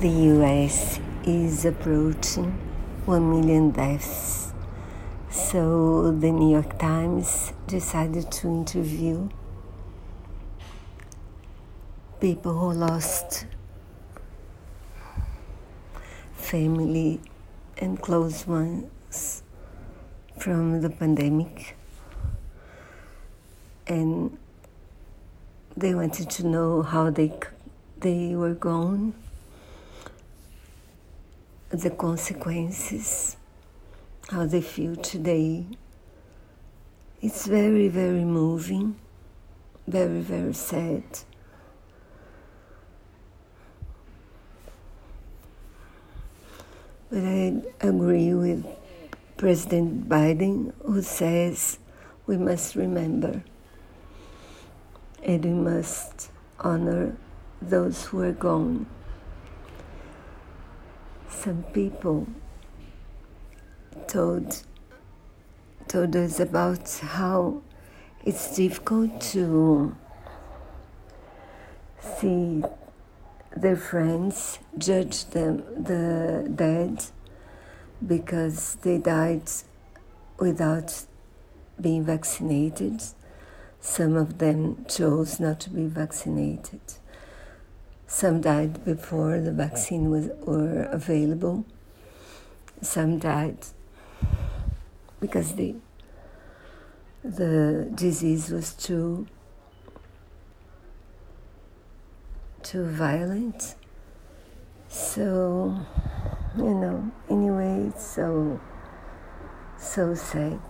the US is approaching 1 million deaths. So the New York Times decided to interview people who lost family and close ones from the pandemic. And they wanted to know how they they were gone the consequences, how they feel today. It's very, very moving, very, very sad. But I agree with President Biden, who says we must remember and we must honor those who are gone some people told told us about how it's difficult to see their friends judge them the dead because they died without being vaccinated. Some of them chose not to be vaccinated. Some died before the vaccine was were available. Some died because the the disease was too too violent. So, you know, anyway, it's so so sad.